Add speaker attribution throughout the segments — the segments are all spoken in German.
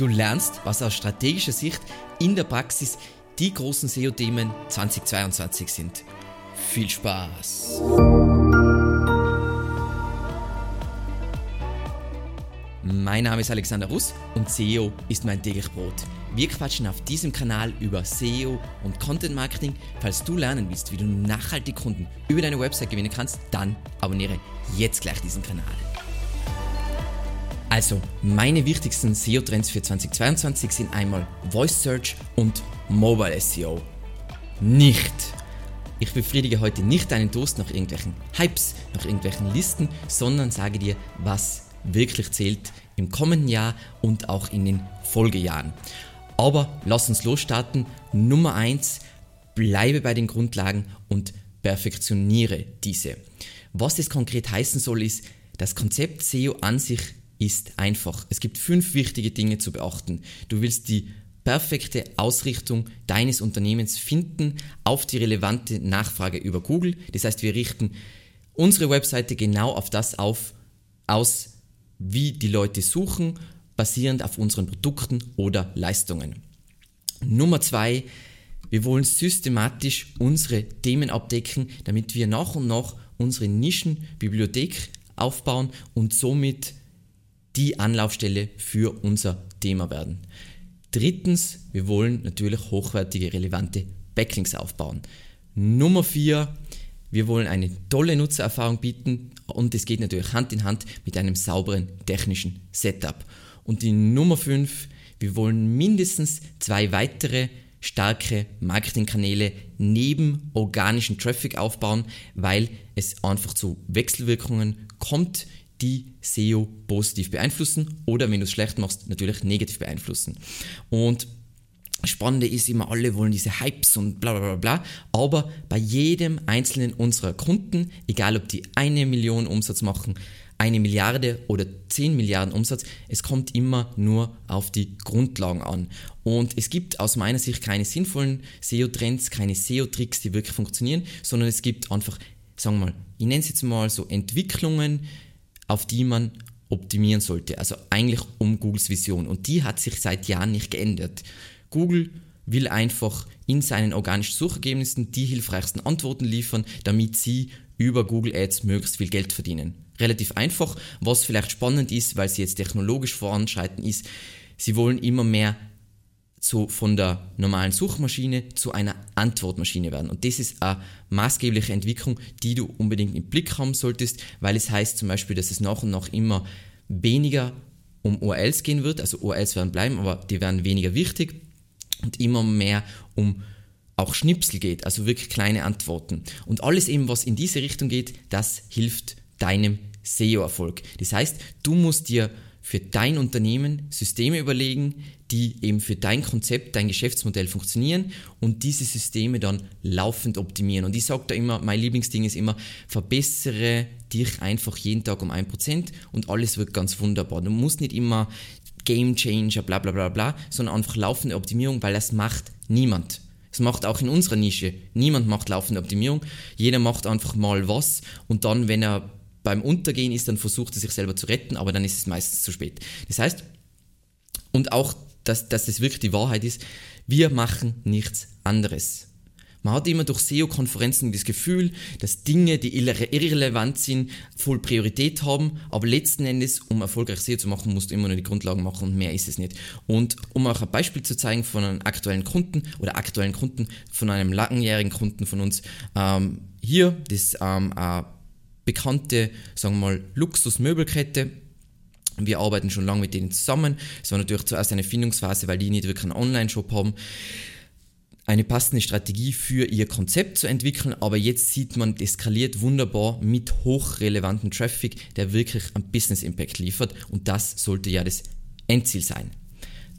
Speaker 1: Du lernst, was aus strategischer Sicht in der Praxis die großen SEO-Themen 2022 sind. Viel Spaß! Mein Name ist Alexander Russ und SEO ist mein täglich Brot. Wir quatschen auf diesem Kanal über SEO und Content Marketing. Falls du lernen willst, wie du nachhaltig Kunden über deine Website gewinnen kannst, dann abonniere jetzt gleich diesen Kanal. Also, meine wichtigsten SEO-Trends für 2022 sind einmal Voice Search und Mobile SEO. Nicht! Ich befriedige heute nicht deinen Durst nach irgendwelchen Hypes, nach irgendwelchen Listen, sondern sage dir, was wirklich zählt im kommenden Jahr und auch in den Folgejahren. Aber lass uns losstarten. Nummer eins: bleibe bei den Grundlagen und perfektioniere diese. Was das konkret heißen soll, ist, das Konzept SEO an sich ist einfach. Es gibt fünf wichtige Dinge zu beachten. Du willst die perfekte Ausrichtung deines Unternehmens finden auf die relevante Nachfrage über Google. Das heißt, wir richten unsere Webseite genau auf das auf, aus, wie die Leute suchen, basierend auf unseren Produkten oder Leistungen. Nummer zwei, wir wollen systematisch unsere Themen abdecken, damit wir nach und nach unsere Nischenbibliothek aufbauen und somit die Anlaufstelle für unser Thema werden. Drittens, wir wollen natürlich hochwertige, relevante Backlinks aufbauen. Nummer vier, wir wollen eine tolle Nutzererfahrung bieten und es geht natürlich Hand in Hand mit einem sauberen technischen Setup. Und die Nummer fünf, wir wollen mindestens zwei weitere starke Marketingkanäle neben organischen Traffic aufbauen, weil es einfach zu Wechselwirkungen kommt die SEO positiv beeinflussen oder wenn du es schlecht machst, natürlich negativ beeinflussen. Und Spannende ist immer, alle wollen diese Hypes und bla bla bla bla, aber bei jedem einzelnen unserer Kunden, egal ob die eine Million Umsatz machen, eine Milliarde oder 10 Milliarden Umsatz, es kommt immer nur auf die Grundlagen an. Und es gibt aus meiner Sicht keine sinnvollen SEO-Trends, keine SEO-Tricks, die wirklich funktionieren, sondern es gibt einfach, sagen wir mal, ich nenne es jetzt mal so Entwicklungen, auf die man optimieren sollte. Also eigentlich um Googles Vision. Und die hat sich seit Jahren nicht geändert. Google will einfach in seinen organischen Suchergebnissen die hilfreichsten Antworten liefern, damit sie über Google Ads möglichst viel Geld verdienen. Relativ einfach, was vielleicht spannend ist, weil sie jetzt technologisch voranschreiten, ist, sie wollen immer mehr so von der normalen Suchmaschine zu einer Antwortmaschine werden. Und das ist eine maßgebliche Entwicklung, die du unbedingt im Blick haben solltest, weil es heißt zum Beispiel, dass es nach und nach immer weniger um URLs gehen wird. Also URLs werden bleiben, aber die werden weniger wichtig und immer mehr um auch Schnipsel geht, also wirklich kleine Antworten. Und alles eben, was in diese Richtung geht, das hilft deinem SEO-Erfolg. Das heißt, du musst dir für dein Unternehmen Systeme überlegen, die eben für dein Konzept, dein Geschäftsmodell funktionieren und diese Systeme dann laufend optimieren. Und ich sage da immer, mein Lieblingsding ist immer, verbessere dich einfach jeden Tag um ein Prozent und alles wird ganz wunderbar. Du musst nicht immer Game Changer, bla bla bla bla, sondern einfach laufende Optimierung, weil das macht niemand. Das macht auch in unserer Nische. Niemand macht laufende Optimierung. Jeder macht einfach mal was und dann, wenn er beim Untergehen ist, dann versucht er sich selber zu retten, aber dann ist es meistens zu spät. Das heißt, und auch, dass, dass das wirklich die Wahrheit ist, wir machen nichts anderes. Man hat immer durch SEO-Konferenzen das Gefühl, dass Dinge, die irrelevant sind, voll Priorität haben, aber letzten Endes, um erfolgreich SEO zu machen, musst du immer nur die Grundlagen machen und mehr ist es nicht. Und um auch ein Beispiel zu zeigen von einem aktuellen Kunden oder aktuellen Kunden, von einem langjährigen Kunden von uns, ähm, hier, das ähm, äh, bekannte, sagen wir mal, Luxusmöbelkette. Wir arbeiten schon lange mit denen zusammen. Es war natürlich zuerst eine Findungsphase, weil die nicht wirklich einen Online-Shop haben eine passende Strategie für ihr Konzept zu entwickeln, aber jetzt sieht man, es skaliert wunderbar mit hochrelevantem Traffic, der wirklich einen Business Impact liefert und das sollte ja das Endziel sein.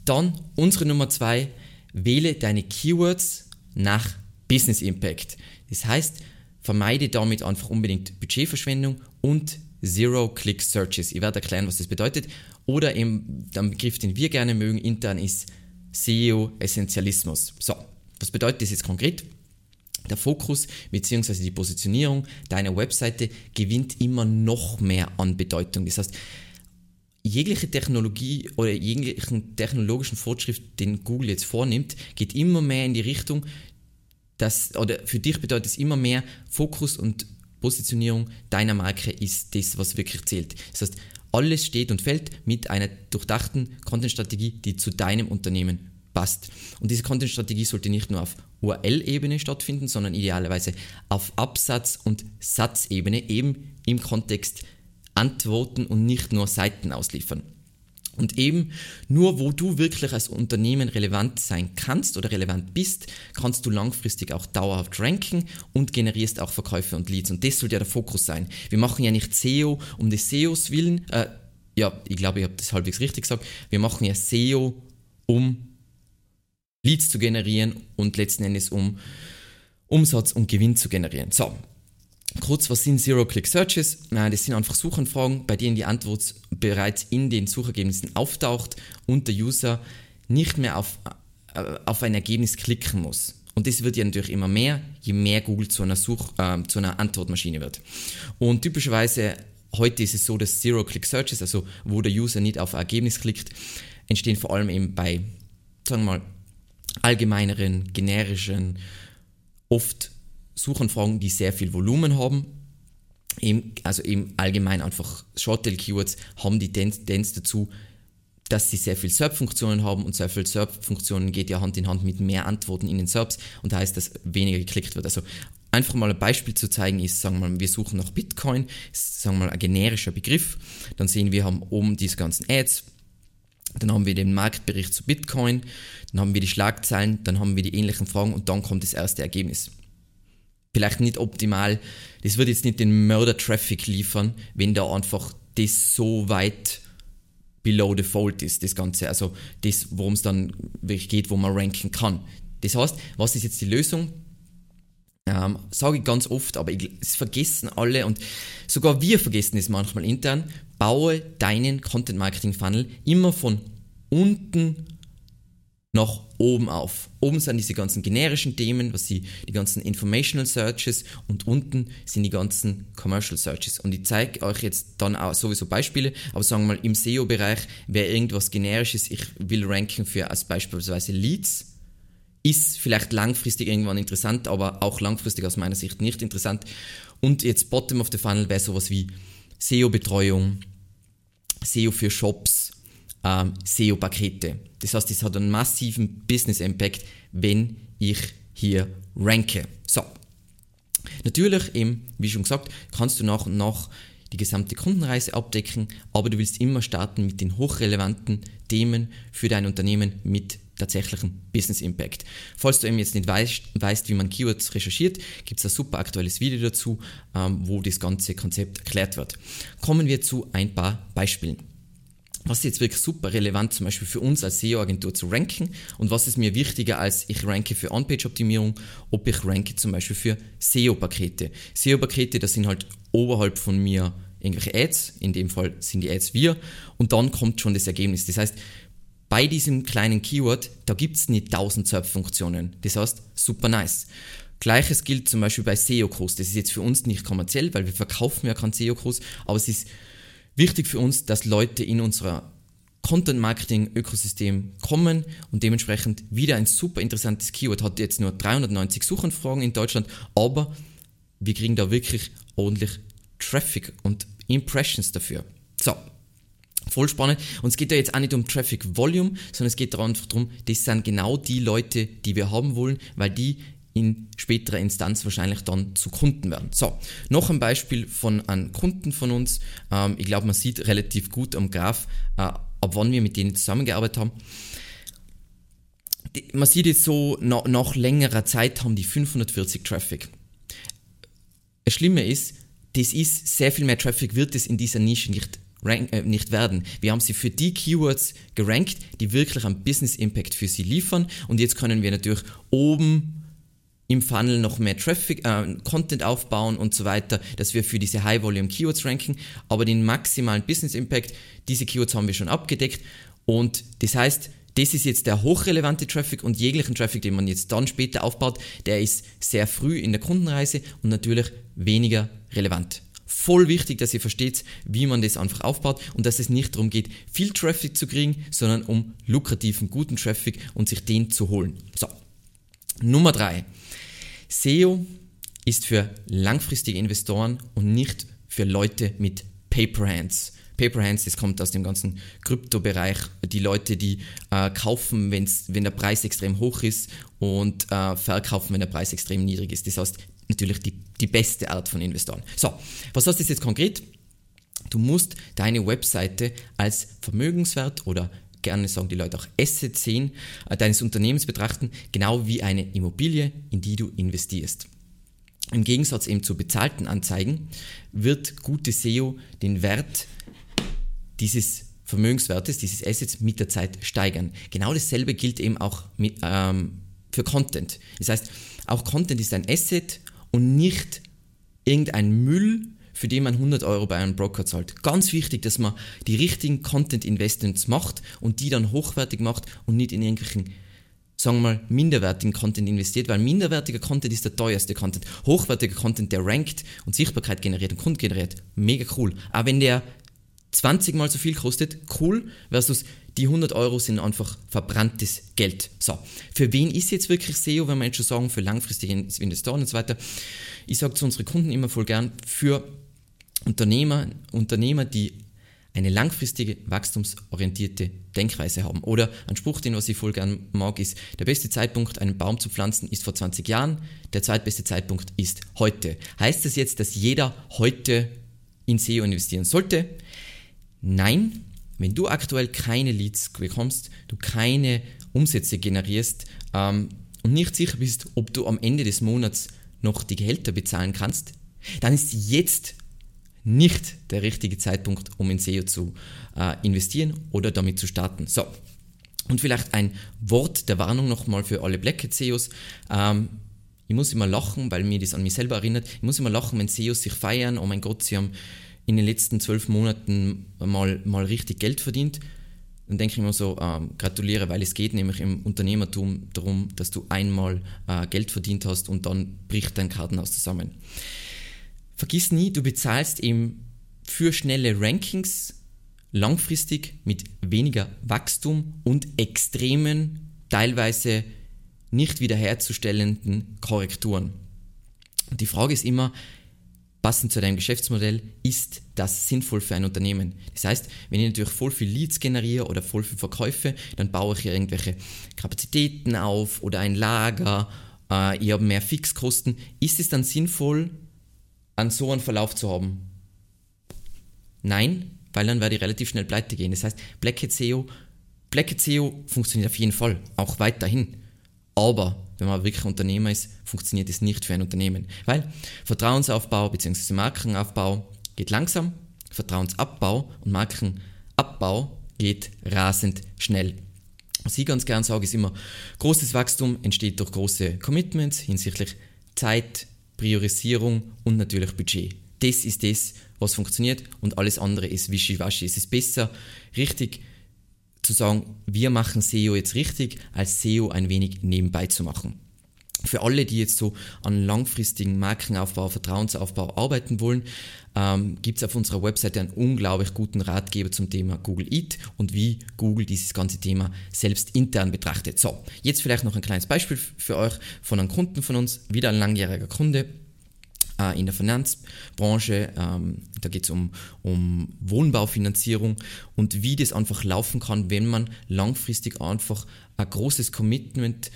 Speaker 1: Dann unsere Nummer zwei, wähle deine Keywords nach Business Impact. Das heißt, Vermeide damit einfach unbedingt Budgetverschwendung und Zero-Click-Searches. Ich werde erklären, was das bedeutet. Oder eben der Begriff, den wir gerne mögen intern, ist SEO-Essentialismus. So, was bedeutet das jetzt konkret? Der Fokus bzw. die Positionierung deiner Webseite gewinnt immer noch mehr an Bedeutung. Das heißt, jegliche Technologie oder jeglichen technologischen Fortschritt, den Google jetzt vornimmt, geht immer mehr in die Richtung, dass, oder für dich bedeutet es immer mehr Fokus und Positionierung deiner Marke ist das, was wirklich zählt. Das heißt, alles steht und fällt mit einer durchdachten Content-Strategie, die zu deinem Unternehmen passt. Und diese Content-Strategie sollte nicht nur auf URL-Ebene stattfinden, sondern idealerweise auf Absatz- und Satzebene, eben im Kontext antworten und nicht nur Seiten ausliefern. Und eben nur wo du wirklich als Unternehmen relevant sein kannst oder relevant bist, kannst du langfristig auch dauerhaft ranken und generierst auch Verkäufe und Leads. Und das soll ja der Fokus sein. Wir machen ja nicht SEO um des SEOs willen. Äh, ja, ich glaube, ich habe das halbwegs richtig gesagt. Wir machen ja SEO, um Leads zu generieren und letzten Endes um Umsatz und Gewinn zu generieren. So, Kurz, was sind Zero-Click-Searches? Das sind einfach Suchanfragen, bei denen die Antwort bereits in den Suchergebnissen auftaucht und der User nicht mehr auf, äh, auf ein Ergebnis klicken muss. Und das wird ja natürlich immer mehr, je mehr Google zu einer, Such, äh, zu einer Antwortmaschine wird. Und typischerweise heute ist es so, dass Zero-Click-Searches, also wo der User nicht auf ein Ergebnis klickt, entstehen vor allem eben bei, sagen wir mal, allgemeineren, generischen, oft Suchanfragen, die sehr viel Volumen haben. Eben, also eben allgemein einfach Shorttail-Keywords haben die Tendenz dazu, dass sie sehr viel SERP-Funktionen haben und sehr viel SERP-Funktionen geht ja Hand in Hand mit mehr Antworten in den SERPs und heißt, dass weniger geklickt wird. Also einfach mal ein Beispiel zu zeigen ist, sagen wir mal, wir suchen nach Bitcoin, ist, sagen wir mal, ein generischer Begriff. Dann sehen wir, haben oben diese ganzen Ads, dann haben wir den Marktbericht zu Bitcoin, dann haben wir die Schlagzeilen, dann haben wir die ähnlichen Fragen und dann kommt das erste Ergebnis vielleicht nicht optimal. Das wird jetzt nicht den Mörder-Traffic liefern, wenn da einfach das so weit below the fold ist, das Ganze. Also das, worum es dann wirklich geht, wo man ranken kann. Das heißt, was ist jetzt die Lösung? Ähm, sage ich ganz oft, aber es vergessen alle und sogar wir vergessen es manchmal intern. Baue deinen Content Marketing Funnel immer von unten nach oben auf. Oben sind diese ganzen generischen Themen, was sie, die ganzen Informational Searches und unten sind die ganzen Commercial Searches. Und ich zeige euch jetzt dann auch sowieso Beispiele, aber sagen wir mal im SEO-Bereich wäre irgendwas generisches, ich will ranken für als beispielsweise Leads, ist vielleicht langfristig irgendwann interessant, aber auch langfristig aus meiner Sicht nicht interessant. Und jetzt Bottom of the Funnel wäre sowas wie SEO-Betreuung, SEO für Shops, ähm, SEO-Pakete. Das heißt, es hat einen massiven Business-Impact, wenn ich hier ranke. So. Natürlich, eben, wie schon gesagt, kannst du nach und nach die gesamte Kundenreise abdecken, aber du willst immer starten mit den hochrelevanten Themen für dein Unternehmen mit tatsächlichem Business Impact. Falls du eben jetzt nicht weißt, weißt wie man Keywords recherchiert, gibt es ein super aktuelles Video dazu, ähm, wo das ganze Konzept erklärt wird. Kommen wir zu ein paar Beispielen was ist jetzt wirklich super relevant zum Beispiel für uns als SEO-Agentur zu ranken und was ist mir wichtiger als ich ranke für On-Page-Optimierung, ob ich ranke zum Beispiel für SEO-Pakete. SEO-Pakete, das sind halt oberhalb von mir irgendwelche Ads, in dem Fall sind die Ads wir und dann kommt schon das Ergebnis. Das heißt, bei diesem kleinen Keyword, da gibt es nicht 1000 SERP-Funktionen. Das heißt, super nice. Gleiches gilt zum Beispiel bei SEO-Kurs. Das ist jetzt für uns nicht kommerziell, weil wir verkaufen ja keinen SEO-Kurs, aber es ist wichtig für uns, dass Leute in unserer Content-Marketing-Ökosystem kommen und dementsprechend wieder ein super interessantes Keyword. Hat jetzt nur 390 Suchanfragen in Deutschland, aber wir kriegen da wirklich ordentlich Traffic und Impressions dafür. So, voll spannend. Und es geht da jetzt auch nicht um Traffic Volume, sondern es geht einfach darum, das sind genau die Leute, die wir haben wollen, weil die in späterer Instanz wahrscheinlich dann zu Kunden werden. So, noch ein Beispiel von einem Kunden von uns. Ähm, ich glaube, man sieht relativ gut am Graph, äh, ab wann wir mit denen zusammengearbeitet haben. Die, man sieht jetzt so, na, nach längerer Zeit haben die 540 Traffic. Das Schlimme ist, das ist sehr viel mehr Traffic wird es in dieser Nische nicht rank, äh, nicht werden. Wir haben sie für die Keywords gerankt, die wirklich einen Business Impact für sie liefern und jetzt können wir natürlich oben im Funnel noch mehr Traffic, äh, Content aufbauen und so weiter, dass wir für diese High Volume Keywords ranken, aber den maximalen Business Impact, diese Keywords haben wir schon abgedeckt und das heißt, das ist jetzt der hochrelevante Traffic und jeglichen Traffic, den man jetzt dann später aufbaut, der ist sehr früh in der Kundenreise und natürlich weniger relevant. voll wichtig, dass ihr versteht, wie man das einfach aufbaut und dass es nicht darum geht, viel Traffic zu kriegen, sondern um lukrativen, guten Traffic und sich den zu holen. So, Nummer drei. SEO ist für langfristige Investoren und nicht für Leute mit Paper Hands. Paper Hands, das kommt aus dem ganzen Kryptobereich. Die Leute, die äh, kaufen, wenn's, wenn der Preis extrem hoch ist und äh, verkaufen, wenn der Preis extrem niedrig ist. Das heißt, natürlich die, die beste Art von Investoren. So, was heißt das jetzt konkret? Du musst deine Webseite als Vermögenswert oder gerne sagen die Leute auch Asset sehen, äh, deines Unternehmens betrachten, genau wie eine Immobilie, in die du investierst. Im Gegensatz eben zu bezahlten Anzeigen wird gute SEO den Wert dieses Vermögenswertes, dieses Assets mit der Zeit steigern. Genau dasselbe gilt eben auch mit, ähm, für Content. Das heißt, auch Content ist ein Asset und nicht irgendein Müll, für den man 100 Euro bei einem Broker zahlt. Ganz wichtig, dass man die richtigen Content-Investments macht und die dann hochwertig macht und nicht in irgendwelchen sagen wir mal, minderwertigen Content investiert, weil minderwertiger Content ist der teuerste Content. Hochwertiger Content, der rankt und Sichtbarkeit generiert und Kunden generiert, mega cool. Aber wenn der 20 mal so viel kostet, cool, versus die 100 Euro sind einfach verbranntes Geld. So, für wen ist jetzt wirklich SEO, wenn wir jetzt schon sagen, für langfristige Investoren und so weiter? Ich sage zu unseren Kunden immer voll gern, für Unternehmer, Unternehmer, die eine langfristige, wachstumsorientierte Denkweise haben. Oder ein Spruch, den was ich voll gern mag, ist, der beste Zeitpunkt, einen Baum zu pflanzen, ist vor 20 Jahren, der zweitbeste Zeitpunkt ist heute. Heißt das jetzt, dass jeder heute in SEO investieren sollte? Nein, wenn du aktuell keine Leads bekommst, du keine Umsätze generierst ähm, und nicht sicher bist, ob du am Ende des Monats noch die Gehälter bezahlen kannst, dann ist jetzt nicht der richtige Zeitpunkt, um in SEO zu äh, investieren oder damit zu starten. So, und vielleicht ein Wort der Warnung nochmal für alle Blackhead SEOs. Ähm, ich muss immer lachen, weil mir das an mich selber erinnert. Ich muss immer lachen, wenn SEOs sich feiern. Oh mein Gott, sie haben in den letzten zwölf Monaten mal, mal richtig Geld verdient. Dann denke ich immer so, ähm, gratuliere, weil es geht nämlich im Unternehmertum darum, dass du einmal äh, Geld verdient hast und dann bricht dein Kartenhaus zusammen. Vergiss nie, du bezahlst eben für schnelle Rankings langfristig mit weniger Wachstum und extremen, teilweise nicht wiederherzustellenden Korrekturen. Und die Frage ist immer, passend zu deinem Geschäftsmodell, ist das sinnvoll für ein Unternehmen? Das heißt, wenn ich natürlich voll viel Leads generiere oder voll viel Verkäufe, dann baue ich hier irgendwelche Kapazitäten auf oder ein Lager, äh, ich habe mehr Fixkosten. Ist es dann sinnvoll, an so einen Verlauf zu haben? Nein, weil dann werde ich relativ schnell pleite gehen. Das heißt, Black Hat SEO, Black Hat SEO funktioniert auf jeden Fall, auch weiterhin. Aber wenn man wirklich Unternehmer ist, funktioniert es nicht für ein Unternehmen. Weil Vertrauensaufbau bzw. Markenaufbau geht langsam, Vertrauensabbau und Markenabbau geht rasend schnell. Was ich ganz gern sage, ist immer, großes Wachstum entsteht durch große Commitments hinsichtlich Zeit, Priorisierung und natürlich Budget. Das ist das, was funktioniert und alles andere ist wischiwaschi. Es ist besser, richtig zu sagen, wir machen SEO jetzt richtig, als SEO ein wenig nebenbei zu machen. Für alle, die jetzt so an langfristigen Markenaufbau, Vertrauensaufbau arbeiten wollen, ähm, gibt es auf unserer Webseite einen unglaublich guten Ratgeber zum Thema Google Eat und wie Google dieses ganze Thema selbst intern betrachtet. So, jetzt vielleicht noch ein kleines Beispiel für euch von einem Kunden von uns, wieder ein langjähriger Kunde äh, in der Finanzbranche. Ähm, da geht es um, um Wohnbaufinanzierung und wie das einfach laufen kann, wenn man langfristig einfach ein großes Commitment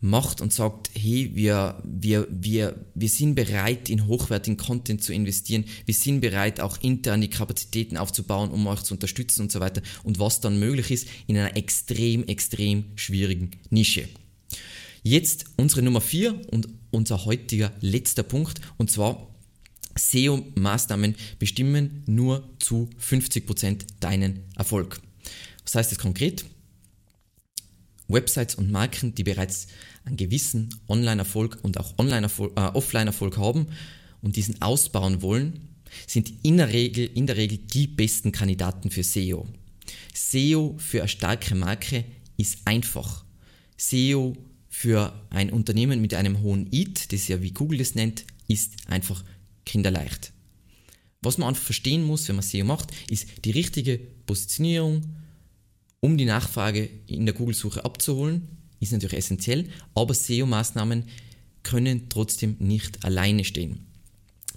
Speaker 1: macht und sagt, hey, wir, wir, wir, wir sind bereit, in hochwertigen Content zu investieren, wir sind bereit, auch intern die Kapazitäten aufzubauen, um euch zu unterstützen und so weiter. Und was dann möglich ist in einer extrem, extrem schwierigen Nische. Jetzt unsere Nummer 4 und unser heutiger letzter Punkt und zwar SEO-Maßnahmen bestimmen nur zu 50% deinen Erfolg. Was heißt das konkret? Websites und Marken, die bereits einen gewissen Online-Erfolg und auch äh, Offline-Erfolg haben und diesen ausbauen wollen, sind in der, Regel, in der Regel die besten Kandidaten für SEO. SEO für eine starke Marke ist einfach. SEO für ein Unternehmen mit einem hohen EAT, das ja wie Google das nennt, ist einfach kinderleicht. Was man einfach verstehen muss, wenn man SEO macht, ist die richtige Positionierung, um die Nachfrage in der Google-Suche abzuholen, ist natürlich essentiell, aber SEO-Maßnahmen können trotzdem nicht alleine stehen.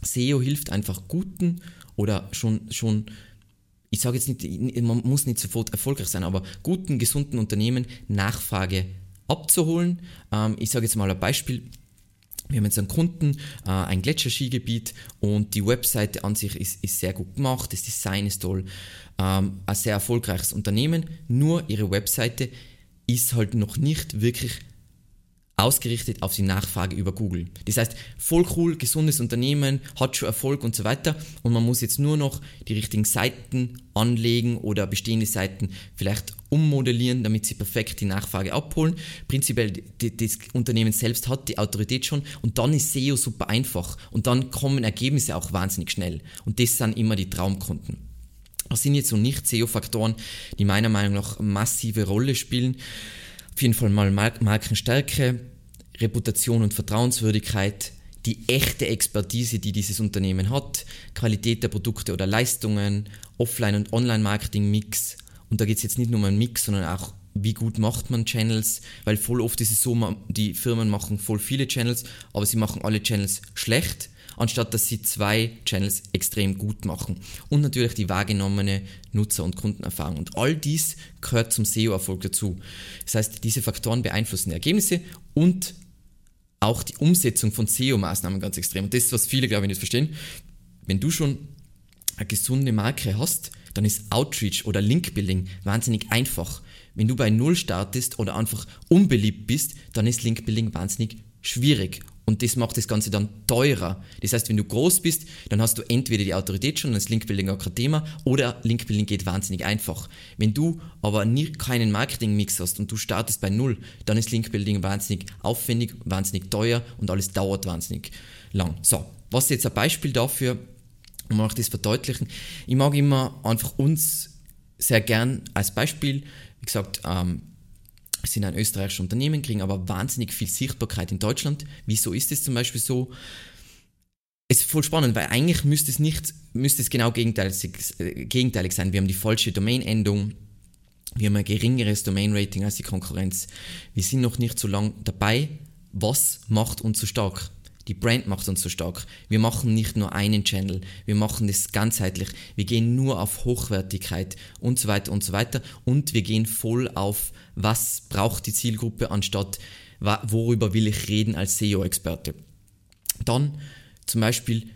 Speaker 1: SEO hilft einfach guten oder schon, schon ich sage jetzt nicht, man muss nicht sofort erfolgreich sein, aber guten, gesunden Unternehmen Nachfrage abzuholen. Ähm, ich sage jetzt mal ein Beispiel. Wir haben jetzt einen Kunden, äh, ein Gletscherskigebiet und die Webseite an sich ist, ist sehr gut gemacht, das Design ist toll, ähm, ein sehr erfolgreiches Unternehmen, nur ihre Webseite ist halt noch nicht wirklich ausgerichtet auf die Nachfrage über Google. Das heißt, voll cool, gesundes Unternehmen, hat schon Erfolg und so weiter und man muss jetzt nur noch die richtigen Seiten anlegen oder bestehende Seiten vielleicht ummodellieren, damit sie perfekt die Nachfrage abholen. Prinzipiell, das Unternehmen selbst hat die Autorität schon und dann ist SEO super einfach und dann kommen Ergebnisse auch wahnsinnig schnell und das sind immer die Traumkunden. Das sind jetzt so nicht SEO-Faktoren, die meiner Meinung nach massive Rolle spielen. Auf jeden Fall mal Markenstärke, Reputation und Vertrauenswürdigkeit, die echte Expertise, die dieses Unternehmen hat, Qualität der Produkte oder Leistungen, Offline- und Online-Marketing-Mix. Und da geht es jetzt nicht nur um einen Mix, sondern auch, wie gut macht man Channels, weil voll oft ist es so, die Firmen machen voll viele Channels, aber sie machen alle Channels schlecht anstatt dass sie zwei Channels extrem gut machen. Und natürlich die wahrgenommene Nutzer- und Kundenerfahrung. Und all dies gehört zum SEO-Erfolg dazu. Das heißt, diese Faktoren beeinflussen die Ergebnisse und auch die Umsetzung von SEO-Maßnahmen ganz extrem. Und das ist, was viele, glaube ich, nicht verstehen. Wenn du schon eine gesunde Marke hast, dann ist Outreach oder Link-Building wahnsinnig einfach. Wenn du bei Null startest oder einfach unbeliebt bist, dann ist Link-Building wahnsinnig schwierig. Und das macht das Ganze dann teurer. Das heißt, wenn du groß bist, dann hast du entweder die Autorität schon, dann ist Linkbuilding auch kein Thema, oder Linkbuilding geht wahnsinnig einfach. Wenn du aber nie, keinen Marketing-Mix hast und du startest bei Null, dann ist Linkbuilding wahnsinnig aufwendig, wahnsinnig teuer und alles dauert wahnsinnig lang. So, was ist jetzt ein Beispiel dafür, um auch das verdeutlichen? Ich mag immer einfach uns sehr gern als Beispiel, wie gesagt, ähm, sind ein österreichisches Unternehmen, kriegen aber wahnsinnig viel Sichtbarkeit in Deutschland. Wieso ist es zum Beispiel so? Es ist voll spannend, weil eigentlich müsste es nicht, müsste es genau gegenteilig, äh, gegenteilig sein. Wir haben die falsche Domain-Endung, wir haben ein geringeres Domain-Rating als die Konkurrenz. Wir sind noch nicht so lange dabei. Was macht uns so stark? Die Brand macht uns so stark. Wir machen nicht nur einen Channel, wir machen das ganzheitlich. Wir gehen nur auf Hochwertigkeit und so weiter und so weiter. Und wir gehen voll auf, was braucht die Zielgruppe, anstatt worüber will ich reden als SEO-Experte. Dann zum Beispiel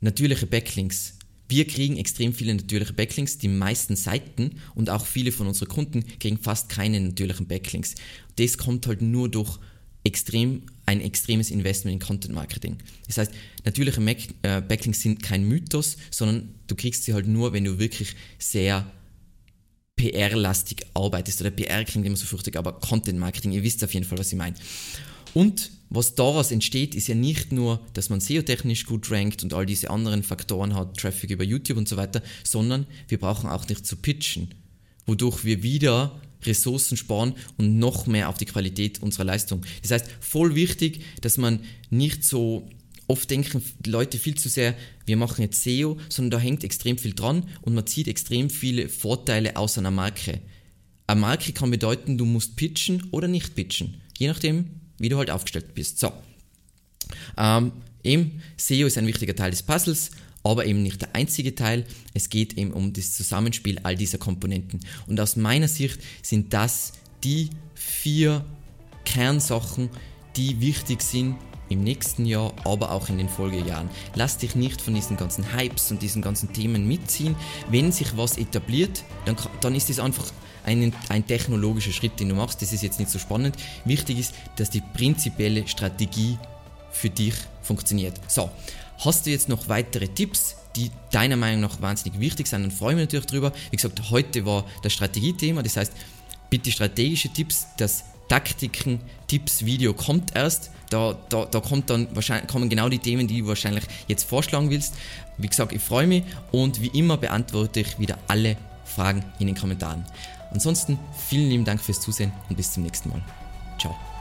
Speaker 1: natürliche Backlinks. Wir kriegen extrem viele natürliche Backlinks. Die meisten Seiten und auch viele von unseren Kunden kriegen fast keine natürlichen Backlinks. Das kommt halt nur durch extrem, ein extremes Investment in Content Marketing. Das heißt, natürliche äh, Backlinks sind kein Mythos, sondern du kriegst sie halt nur, wenn du wirklich sehr PR-lastig arbeitest. Oder PR klingt immer so fürchtig, aber Content Marketing, ihr wisst auf jeden Fall, was ich meine. Und was daraus entsteht, ist ja nicht nur, dass man SEO-technisch gut rankt und all diese anderen Faktoren hat, Traffic über YouTube und so weiter, sondern wir brauchen auch nicht zu pitchen, wodurch wir wieder Ressourcen sparen und noch mehr auf die Qualität unserer Leistung. Das heißt, voll wichtig, dass man nicht so oft denken Leute viel zu sehr, wir machen jetzt SEO, sondern da hängt extrem viel dran und man zieht extrem viele Vorteile aus einer Marke. Eine Marke kann bedeuten, du musst pitchen oder nicht pitchen, je nachdem, wie du halt aufgestellt bist. So, ähm, eben SEO ist ein wichtiger Teil des Puzzles aber eben nicht der einzige Teil. Es geht eben um das Zusammenspiel all dieser Komponenten. Und aus meiner Sicht sind das die vier Kernsachen, die wichtig sind im nächsten Jahr, aber auch in den Folgejahren. Lass dich nicht von diesen ganzen Hypes und diesen ganzen Themen mitziehen. Wenn sich was etabliert, dann, dann ist es einfach ein, ein technologischer Schritt, den du machst. Das ist jetzt nicht so spannend. Wichtig ist, dass die prinzipielle Strategie für dich funktioniert. So, Hast du jetzt noch weitere Tipps, die deiner Meinung nach wahnsinnig wichtig sind, dann freue ich mich natürlich drüber. Wie gesagt, heute war das Strategiethema, das heißt, bitte strategische Tipps, das Taktiken, Tipps, Video kommt erst. Da, da, da kommt dann wahrscheinlich, kommen genau die Themen, die du wahrscheinlich jetzt vorschlagen willst. Wie gesagt, ich freue mich und wie immer beantworte ich wieder alle Fragen in den Kommentaren. Ansonsten vielen lieben Dank fürs Zusehen und bis zum nächsten Mal. Ciao.